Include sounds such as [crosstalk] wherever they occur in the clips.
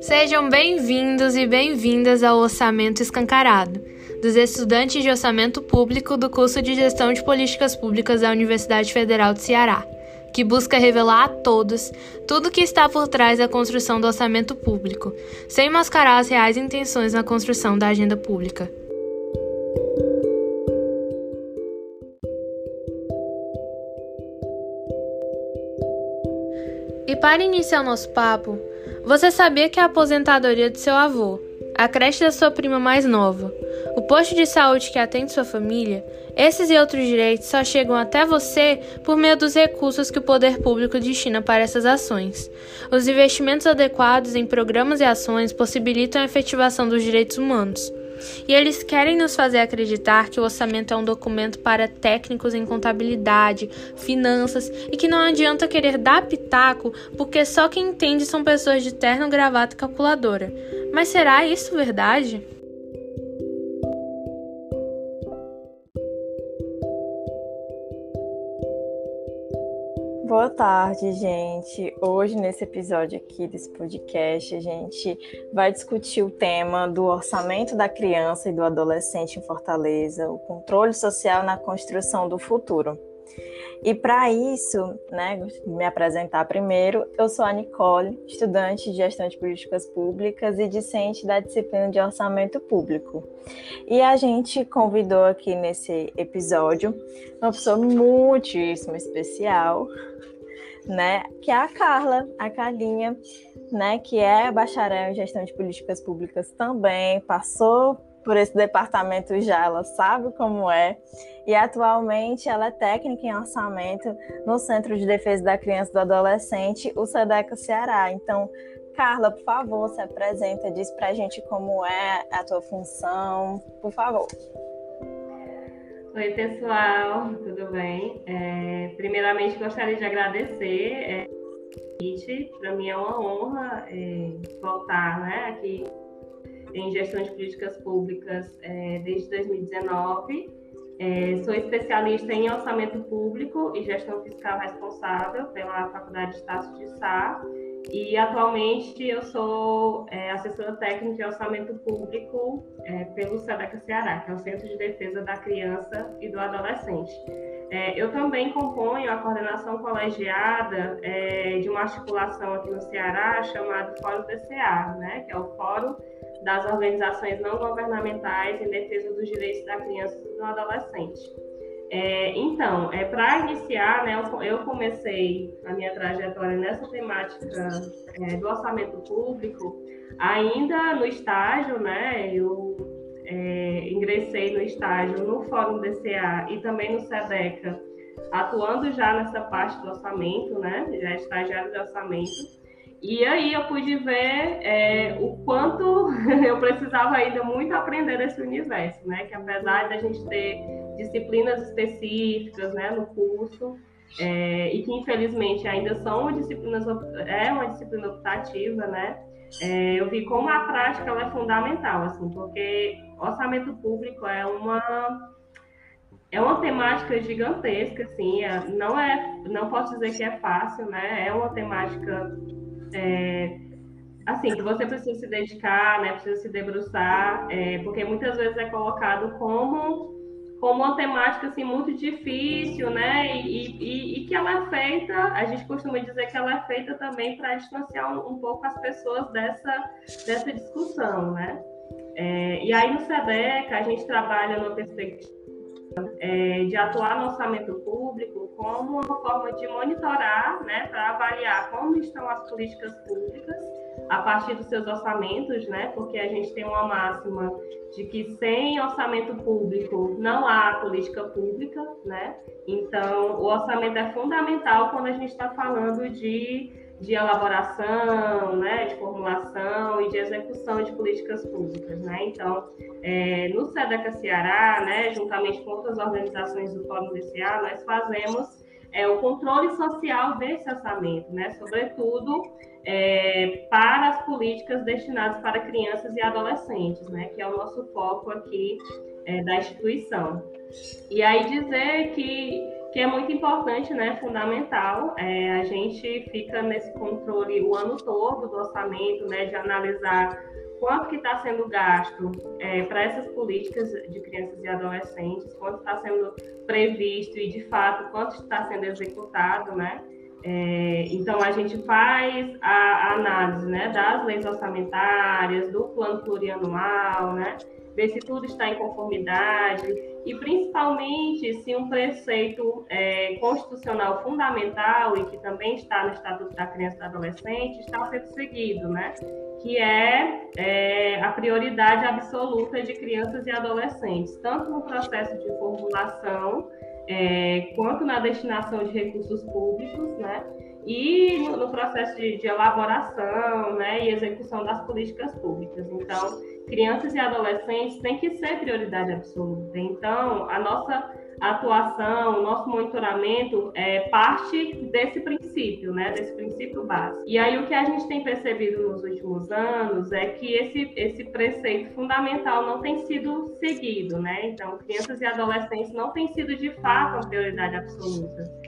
Sejam bem-vindos e bem-vindas ao Orçamento Escancarado, dos estudantes de Orçamento Público do curso de Gestão de Políticas Públicas da Universidade Federal de Ceará, que busca revelar a todos tudo o que está por trás da construção do orçamento público, sem mascarar as reais intenções na construção da agenda pública. Para iniciar o nosso papo, você sabia que a aposentadoria do seu avô, a creche da sua prima mais nova, o posto de saúde que atende sua família, esses e outros direitos só chegam até você por meio dos recursos que o poder público destina para essas ações. Os investimentos adequados em programas e ações possibilitam a efetivação dos direitos humanos. E eles querem nos fazer acreditar que o orçamento é um documento para técnicos em contabilidade, finanças e que não adianta querer dar pitaco porque só quem entende são pessoas de terno, gravata e calculadora. Mas será isso verdade? Boa tarde, gente. Hoje, nesse episódio aqui desse podcast, a gente vai discutir o tema do orçamento da criança e do adolescente em Fortaleza, o controle social na construção do futuro. E para isso, né, me apresentar primeiro, eu sou a Nicole, estudante de gestão de políticas públicas e discente da disciplina de orçamento público. E a gente convidou aqui nesse episódio uma pessoa muitíssimo especial, né, que é a Carla, a Carlinha, né, que é bacharel em gestão de políticas públicas também, passou por esse departamento já, ela sabe como é. E atualmente ela é técnica em orçamento no Centro de Defesa da Criança e do Adolescente, o SEDECA Ceará. Então, Carla, por favor, se apresenta, diz pra gente como é a tua função, por favor. Oi, pessoal, tudo bem? É, primeiramente, gostaria de agradecer é, para mim é uma honra é, voltar né, aqui em gestão de políticas públicas é, desde 2019. É, sou especialista em orçamento público e gestão fiscal responsável pela Faculdade de Estácio de Sá. E atualmente eu sou é, assessora técnica de orçamento público é, pelo SEDECA Ceará, que é o Centro de Defesa da Criança e do Adolescente. É, eu também componho a coordenação colegiada é, de uma articulação aqui no Ceará chamada Fórum DCA, né, que é o Fórum das organizações não governamentais em defesa dos direitos da criança e do adolescente. É, então, é, para iniciar, né, eu, comecei a minha trajetória nessa temática é, do orçamento público ainda no estágio, né, eu é, ingressei no estágio no Fórum DCA e também no SEDECA, atuando já nessa parte do orçamento, né, já estagiário de orçamento, e aí eu pude ver é, o quanto [laughs] eu precisava ainda muito aprender desse universo, né? Que apesar da gente ter disciplinas específicas, né, no curso, é, e que infelizmente ainda são disciplinas é uma disciplina optativa, né? É, eu vi como a prática é fundamental, assim, porque orçamento público é uma é uma temática gigantesca, assim, é, não é, não posso dizer que é fácil, né? É uma temática é, assim, que você precisa se dedicar, né, precisa se debruçar, é, porque muitas vezes é colocado como como uma temática assim muito difícil, né, e, e, e que ela é feita, a gente costuma dizer que ela é feita também para distanciar um, um, pouco as pessoas dessa dessa discussão, né. É, e aí no SEDECA a gente trabalha numa perspectiva é, de atuar no orçamento público como uma forma de monitorar, né, para avaliar como estão as políticas públicas a partir dos seus orçamentos, né, porque a gente tem uma máxima de que sem orçamento público não há política pública, né? Então, o orçamento é fundamental quando a gente está falando de de elaboração, né, de formulação e de execução de políticas públicas, né? Então, é, no SEDECA Ceará, né, juntamente com outras organizações do Fórum DCA, nós fazemos é, o controle social desse orçamento, né, sobretudo é, para as políticas destinadas para crianças e adolescentes, né, que é o nosso foco aqui é, da instituição. E aí dizer que que é muito importante, né, fundamental. É, a gente fica nesse controle o ano todo do orçamento, né, de analisar quanto que está sendo gasto é, para essas políticas de crianças e adolescentes, quanto está sendo previsto e, de fato, quanto está sendo executado, né? É, então, a gente faz a, a, análise né, das leis orçamentárias, do plano plurianual, né? Ver se tudo está em conformidade e, principalmente, se um preceito é, constitucional fundamental e que também está no Estatuto da Criança e do Adolescente está sendo seguido, né? que é, é, a prioridade absoluta de crianças e adolescentes, tanto no processo de formulação é, quanto na destinação de recursos públicos, né? E no, processo de, de, elaboração, né, e execução das políticas públicas. Então, crianças e adolescentes têm que ser prioridade absoluta. Então, a nossa atuação, o nosso monitoramento é parte desse princípio, né, desse princípio básico. E aí o que a gente tem percebido nos últimos anos é que esse, esse preceito fundamental não tem sido seguido, né? Então, crianças e adolescentes não têm sido de fato a prioridade absoluta.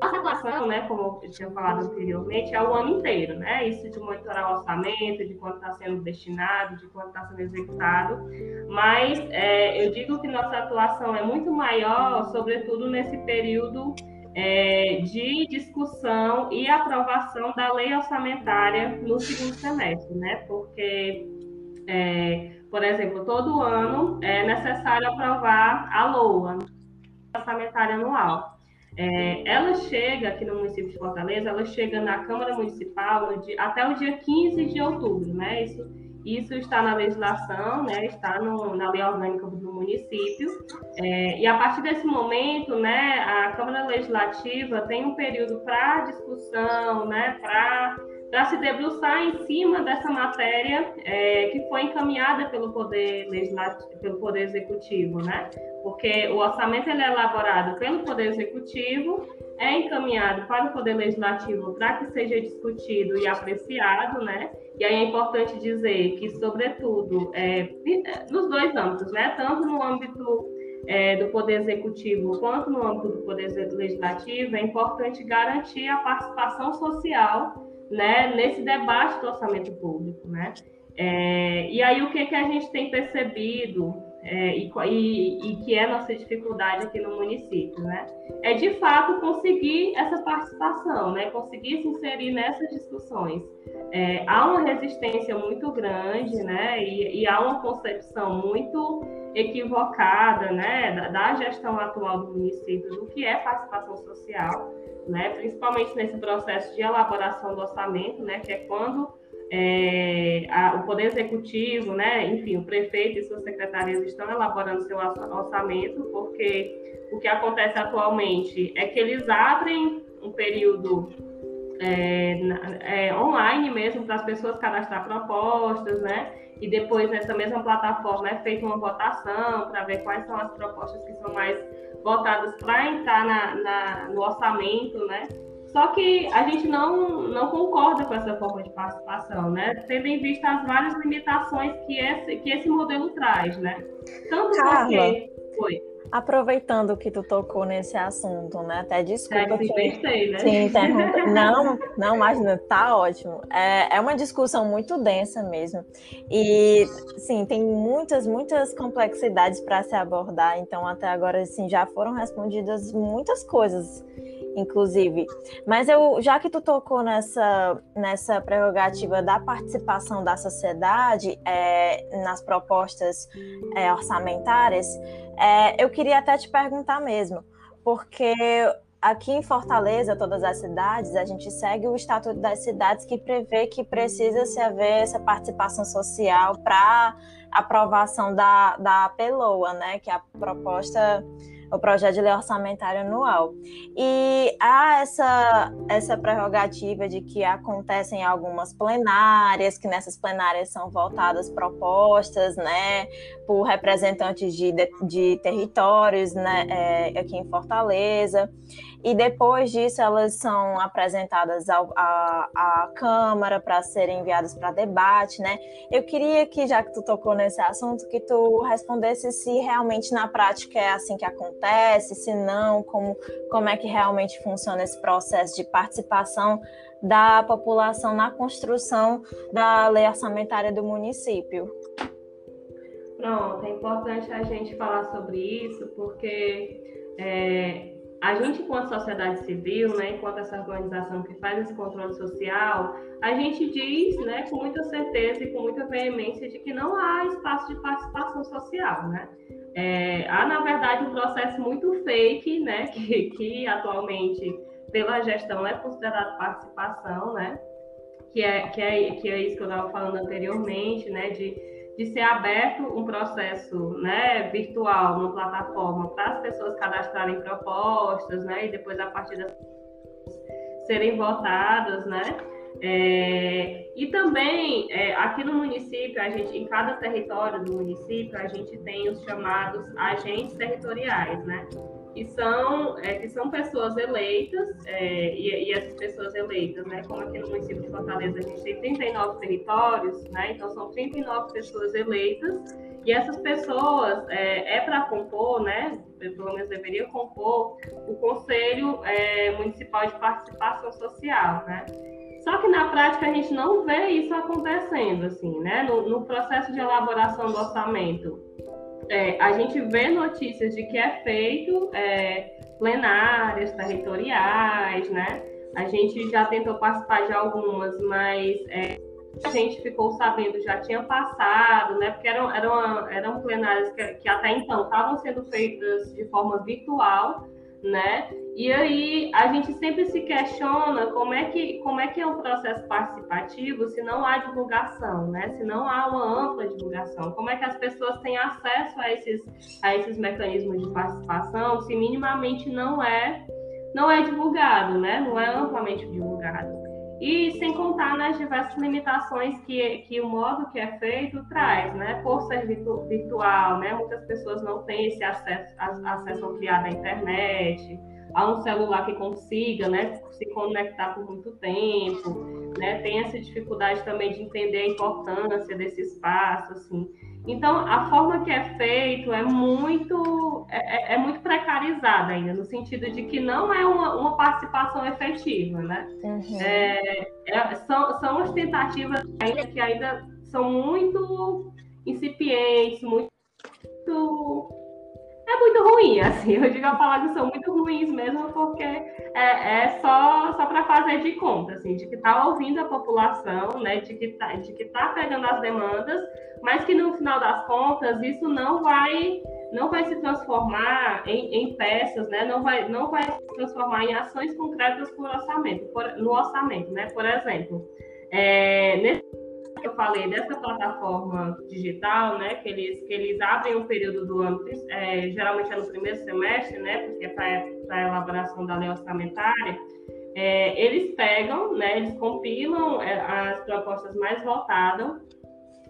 Nossa atuação, né, como eu tinha falado anteriormente, é o ano inteiro, né? Isso de monitorar o orçamento, de quanto está sendo destinado, de quanto está sendo executado. Mas é, eu digo que nossa atuação é muito maior, sobretudo nesse período é, de discussão e aprovação da lei orçamentária no segundo semestre, né? Porque, é, por exemplo, todo ano é necessário aprovar a LOA, orçamentária anual. É, ela chega aqui no município de Fortaleza, ela chega na Câmara Municipal até o dia 15 de outubro, né? Isso, isso está na legislação, né? Está no, na lei orgânica do município. É, e a partir desse momento, né, a Câmara Legislativa tem um período para discussão, né? Para para se debruçar em cima dessa matéria é, que foi encaminhada pelo poder legislativo, pelo poder executivo, né? Porque o orçamento é elaborado pelo poder executivo, é encaminhado para o poder legislativo para que seja discutido e apreciado, né? E aí é importante dizer que, sobretudo, é, nos dois âmbitos, né? Tanto no âmbito é, do Poder Executivo quanto no âmbito do Poder Legislativo, é importante garantir a participação social né, nesse debate do orçamento público, né? É, e aí o que, que a gente tem percebido é, e, e, e, que é nossa dificuldade aqui no município, né? É de fato conseguir essa participação, né? Conseguir se inserir nessas discussões. É, há uma resistência muito grande, né? E, e, há uma concepção muito equivocada, né? Da, da gestão atual do município do que é participação social né? principalmente nesse processo de elaboração do orçamento, né? que é quando é, a, o Poder Executivo, né? enfim, o prefeito e suas secretarias estão elaborando seu orçamento, porque o que acontece atualmente é que eles abrem um período é, é, online mesmo para as pessoas cadastrar propostas, né? E depois nessa mesma plataforma é feita uma votação para ver quais são as propostas que são mais votadas para entrar na, na, no orçamento, né? Só que a gente não, não concorda com essa forma de participação, né? Tendo em vista as várias limitações que esse, que esse modelo traz, né? Tanto Carla, porque... Foi. Aproveitando que tu tocou nesse assunto, né? Até desculpa é, te, né? te interromper. Não, não, imagina, tá ótimo. É, é uma discussão muito densa mesmo. E, sim, tem muitas, muitas complexidades para se abordar. Então, até agora, assim, já foram respondidas muitas coisas inclusive. Mas eu, já que tu tocou nessa, nessa prerrogativa da participação da sociedade é, nas propostas é, orçamentárias, é, eu queria até te perguntar mesmo, porque aqui em Fortaleza, todas as cidades, a gente segue o Estatuto das Cidades que prevê que precisa se haver essa participação social para aprovação da, da PELOA, né, que é a proposta o projeto de lei orçamentária anual. E há essa, essa prerrogativa de que acontecem algumas plenárias, que nessas plenárias são voltadas propostas, né, por representantes de, de, de territórios, né, é, aqui em Fortaleza. E depois disso elas são apresentadas ao, à, à Câmara para serem enviadas para debate, né? Eu queria que, já que tu tocou nesse assunto, que tu respondesse se realmente na prática é assim que acontece, se não, como, como é que realmente funciona esse processo de participação da população na construção da lei orçamentária do município. Pronto, é importante a gente falar sobre isso, porque é, a gente, enquanto sociedade civil, né, enquanto essa organização que faz esse controle social, a gente diz né, com muita certeza e com muita veemência de que não há espaço de participação social. Né? É, há, na verdade, um processo muito fake, né, [laughs] que, que atualmente, pela gestão, é considerado participação, né? que, é, que, é, que é isso que eu estava falando anteriormente, né, de de ser aberto um processo né, virtual, uma plataforma, para as pessoas cadastrarem propostas, né, e depois, a partir das serem votadas, né, é, e também, é, aqui no município, a gente, em cada território do município, a gente tem os chamados agentes territoriais, né? Que são, é, que são pessoas eleitas, é, e, e, essas pessoas eleitas, né, como aqui no município de Fortaleza a gente tem 39 territórios, né, então são 39 pessoas eleitas, e essas pessoas é, é para compor, né, pelo menos deveria compor, o Conselho é, Municipal de Participação Social, né. Só que na prática a gente não vê isso acontecendo, assim, né, no, no processo de elaboração do orçamento é, a gente vê notícias de que é feito é, plenárias territoriais, né? A gente já tentou participar de algumas, mas é, a gente ficou sabendo já tinha passado, né? Porque eram, eram, eram plenárias que, que até então estavam sendo feitas de forma virtual, né? E aí a gente sempre se questiona como é que como é que é um processo participativo se não há divulgação, né? Se não há uma ampla divulgação, como é que as pessoas têm acesso a esses a esses mecanismos de participação se minimamente não é não é divulgado, né? Não é amplamente divulgado. E sem contar nas diversas limitações que, que o modo que é feito traz, né? Por ser virtual, né? Muitas pessoas não têm esse acesso, acesso ampliado à internet, a um celular que consiga, né? Se conectar por muito tempo, né? Tem essa dificuldade também de entender a importância desse espaço, assim. Então, a forma que é feito é muito, é, é, é muito precarizada ainda, no sentido de que não é uma, uma participação efetiva, né? Uhum. É, é, são, são as tentativas ainda que ainda são muito incipientes, muito muito ruim, [laughs] assim. Eu digo a palavra que são muito ruins mesmo, porque é, é só, só para fazer de conta, assim, de que está ouvindo a população, né, de que está de que tá pegando as demandas, mas que no final das contas isso não vai não vai se transformar em, em peças, né? Não vai não vai se transformar em ações concretas por orçamento, por, no orçamento, né? Por exemplo, é, nesse eu falei dessa plataforma digital, né, que eles, que eles abrem um período do ano, é, geralmente é no primeiro semestre, né, porque é para a elaboração da lei orçamentária, é, eles pegam, né, eles compilam é, as propostas mais votadas,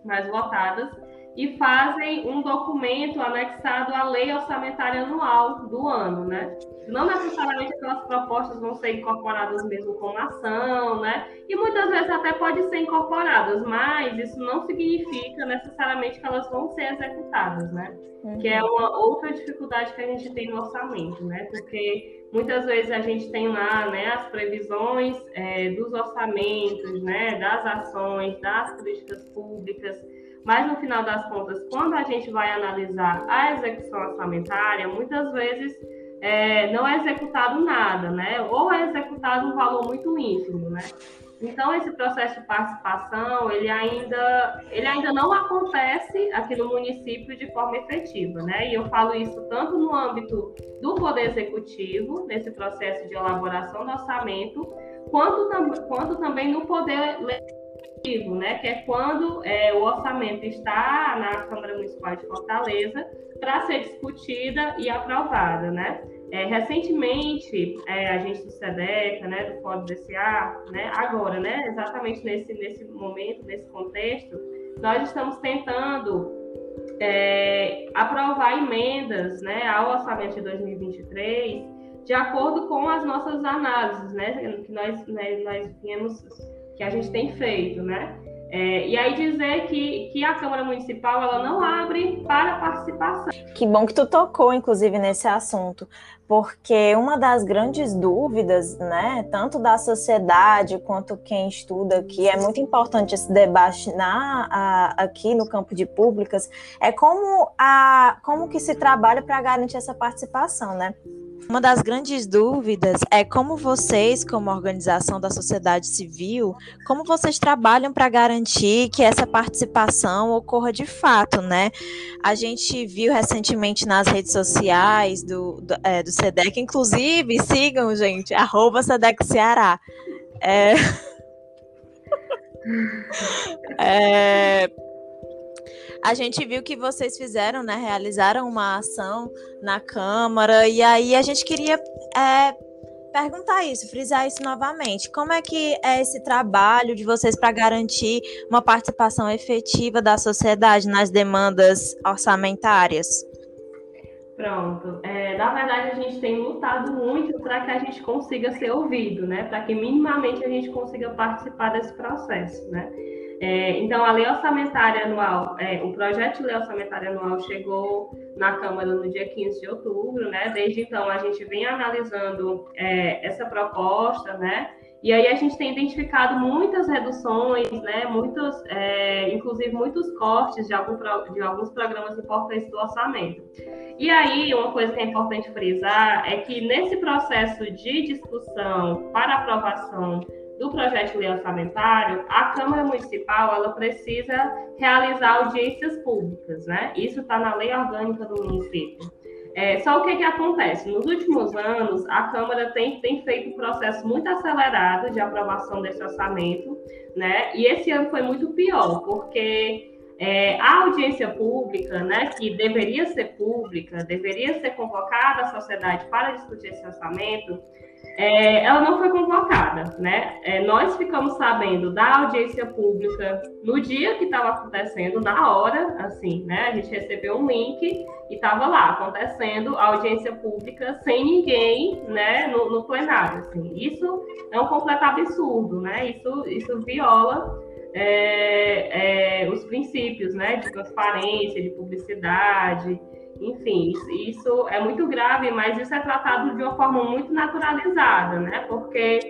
mais votadas e fazem um documento anexado à lei orçamentária anual do ano, né? Não necessariamente aquelas propostas vão ser incorporadas mesmo como ação, né? E muitas vezes até podem ser incorporadas, mas isso não significa necessariamente que elas vão ser executadas, né? Uhum. Que é uma outra dificuldade que a gente tem no orçamento, né? Porque muitas vezes a gente tem lá, né, as previsões é, dos orçamentos, né, das ações, das políticas públicas, mas no final das contas, quando a gente vai analisar a execução orçamentária, muitas vezes é, não é executado nada, né? Ou é executado um valor muito ínfimo, né? Então esse processo de participação ele ainda ele ainda não acontece aqui no município de forma efetiva, né? E eu falo isso tanto no âmbito do poder executivo nesse processo de elaboração do orçamento, quanto, tam quanto também no poder legislativo, né? Que é quando é, o orçamento está na Câmara Municipal de Fortaleza para ser discutida e aprovada, né? É, recentemente, é, a gente do SEDECA, né, do Fórum DCA, né, agora, né, exatamente nesse, nesse momento, nesse contexto, nós estamos tentando é, aprovar emendas né, ao orçamento de 2023 de acordo com as nossas análises, né, que nós, né, nós viemos, que a gente tem feito, né? É, e aí dizer que, que a Câmara Municipal ela não abre para participação. Que bom que tu tocou, inclusive, nesse assunto, porque uma das grandes dúvidas, né, tanto da sociedade quanto quem estuda, que é muito importante esse debate na, a, aqui no campo de públicas, é como, a, como que se trabalha para garantir essa participação, né? Uma das grandes dúvidas é como vocês, como organização da sociedade civil, como vocês trabalham para garantir que essa participação ocorra de fato, né? A gente viu recentemente nas redes sociais do, do, é, do SEDEC, inclusive, sigam, gente, arroba SEDEC Ceará. É... [laughs] é a gente viu que vocês fizeram, né? Realizaram uma ação na Câmara, e aí a gente queria é, perguntar isso, frisar isso novamente. Como é que é esse trabalho de vocês para garantir uma participação efetiva da sociedade nas demandas orçamentárias? Pronto. É, na verdade, a gente tem lutado muito para que a gente consiga ser ouvido, né? Para que minimamente a gente consiga participar desse processo, né? É, então, a lei orçamentária anual, é, o projeto de lei orçamentária anual chegou na Câmara no dia 15 de outubro, né? Desde então, a gente vem analisando é, essa proposta, né? E aí a gente tem identificado muitas reduções, né? Muitos, é, inclusive muitos cortes de, algum, de alguns programas importantes do orçamento. E aí, uma coisa que é importante frisar é que nesse processo de discussão para aprovação do projeto de lei orçamentário, a Câmara Municipal ela precisa realizar audiências públicas, né? Isso está na lei orgânica do município. É, só o que, que acontece? Nos últimos anos, a Câmara tem, tem feito um processo muito acelerado de aprovação desse orçamento, né? E esse ano foi muito pior, porque é, a audiência pública, né, que deveria ser pública, deveria ser convocada a sociedade para discutir esse orçamento, é, ela não foi convocada, né? É, nós ficamos sabendo da audiência pública no dia que estava acontecendo, na hora, assim, né? A gente recebeu um link e estava lá acontecendo a audiência pública sem ninguém, né? No, no, plenário, assim. Isso é um completo absurdo, né? Isso, isso viola é, é, os princípios, né? De transparência, de publicidade. Enfim, isso é muito grave, mas isso é tratado de uma forma muito naturalizada, né? Porque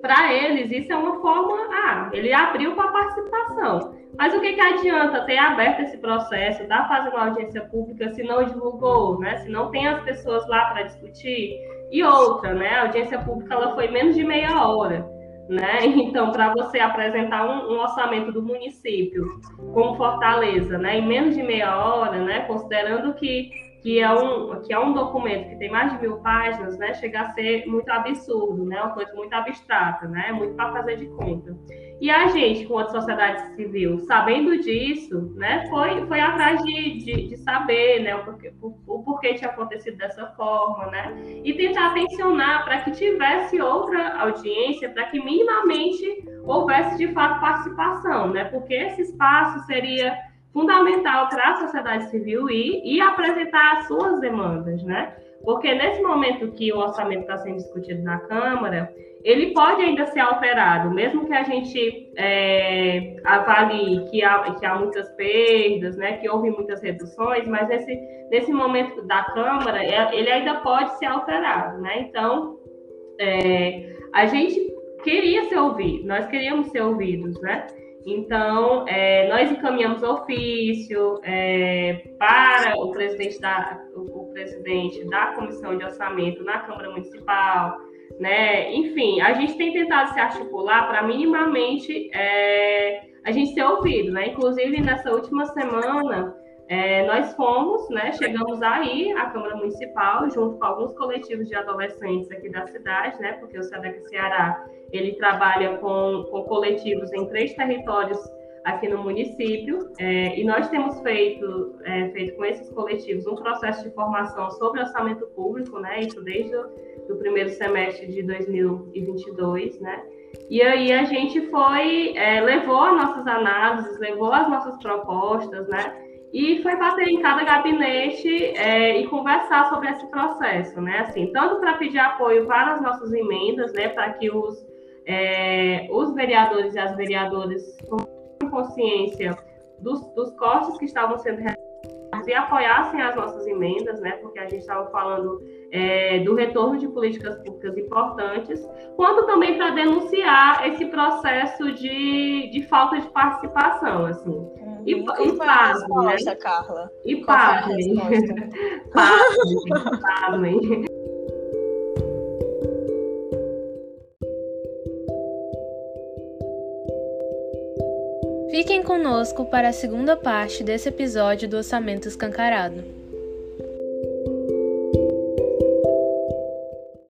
para eles isso é uma forma, ah, ele abriu para participação. Mas o que, que adianta ter aberto esse processo, dar fazer uma audiência pública se não divulgou, né? Se não tem as pessoas lá para discutir? E outra, né? A audiência pública ela foi menos de meia hora né? [laughs] Então, para você apresentar um, um, orçamento do município como Fortaleza, né, em menos de meia hora, né, considerando que que é um que é um documento que tem mais de mil páginas, né, chega a ser muito absurdo, né, uma coisa muito abstrata, né, muito para fazer de conta. E a gente, com a sociedade civil, sabendo disso, né, foi, foi atrás de, de, de saber né, o, porquê, o, o, porquê tinha acontecido dessa forma, né, e tentar tensionar para que tivesse outra audiência, para que minimamente houvesse de fato participação, né, porque esse espaço seria fundamental para a sociedade civil ir e apresentar as suas demandas, né? Porque nesse momento que o orçamento está sendo discutido na Câmara, ele pode ainda ser alterado, mesmo que a gente é, avalie que há, que há muitas perdas, né, que houve muitas reduções, mas nesse, nesse momento da Câmara, é, ele ainda pode ser alterado. Né? Então, é, a gente queria ser ouvido, nós queríamos ser ouvidos, né? Então, é, nós encaminhamos ofício é, para o presidente, da, presidente da Comissão de Orçamento na Câmara Municipal, né? Enfim, a gente tem tentado se articular para minimamente é, a gente ser ouvido, né? Inclusive, nessa última semana, é, nós fomos, né, chegamos aí à Câmara Municipal, junto com alguns coletivos de adolescentes aqui da cidade, né, porque o SEDEC Ceará, ele trabalha com, com coletivos em três territórios aqui no município, é, e nós temos feito, é, feito com esses coletivos um processo de formação sobre orçamento público, né, isso desde o primeiro semestre de 2022, né, e aí a gente foi, é, levou as nossas análises, levou as nossas propostas, né, e foi bater em cada gabinete é, e conversar sobre esse processo, né? Assim, tanto para pedir apoio para as nossas emendas, né? Para que os, é, os vereadores e as vereadoras consciência dos, dos cortes que estavam sendo realizados e apoiassem as nossas emendas, né? Porque a gente estava falando é, do retorno de políticas públicas importantes, quanto também para denunciar esse processo de, de falta de participação, assim. Uhum. E, Qual e pasmem, né? Carla? E [laughs] pasmem. pasmem, pasmem. Fiquem conosco para a segunda parte desse episódio do Orçamento Escancarado.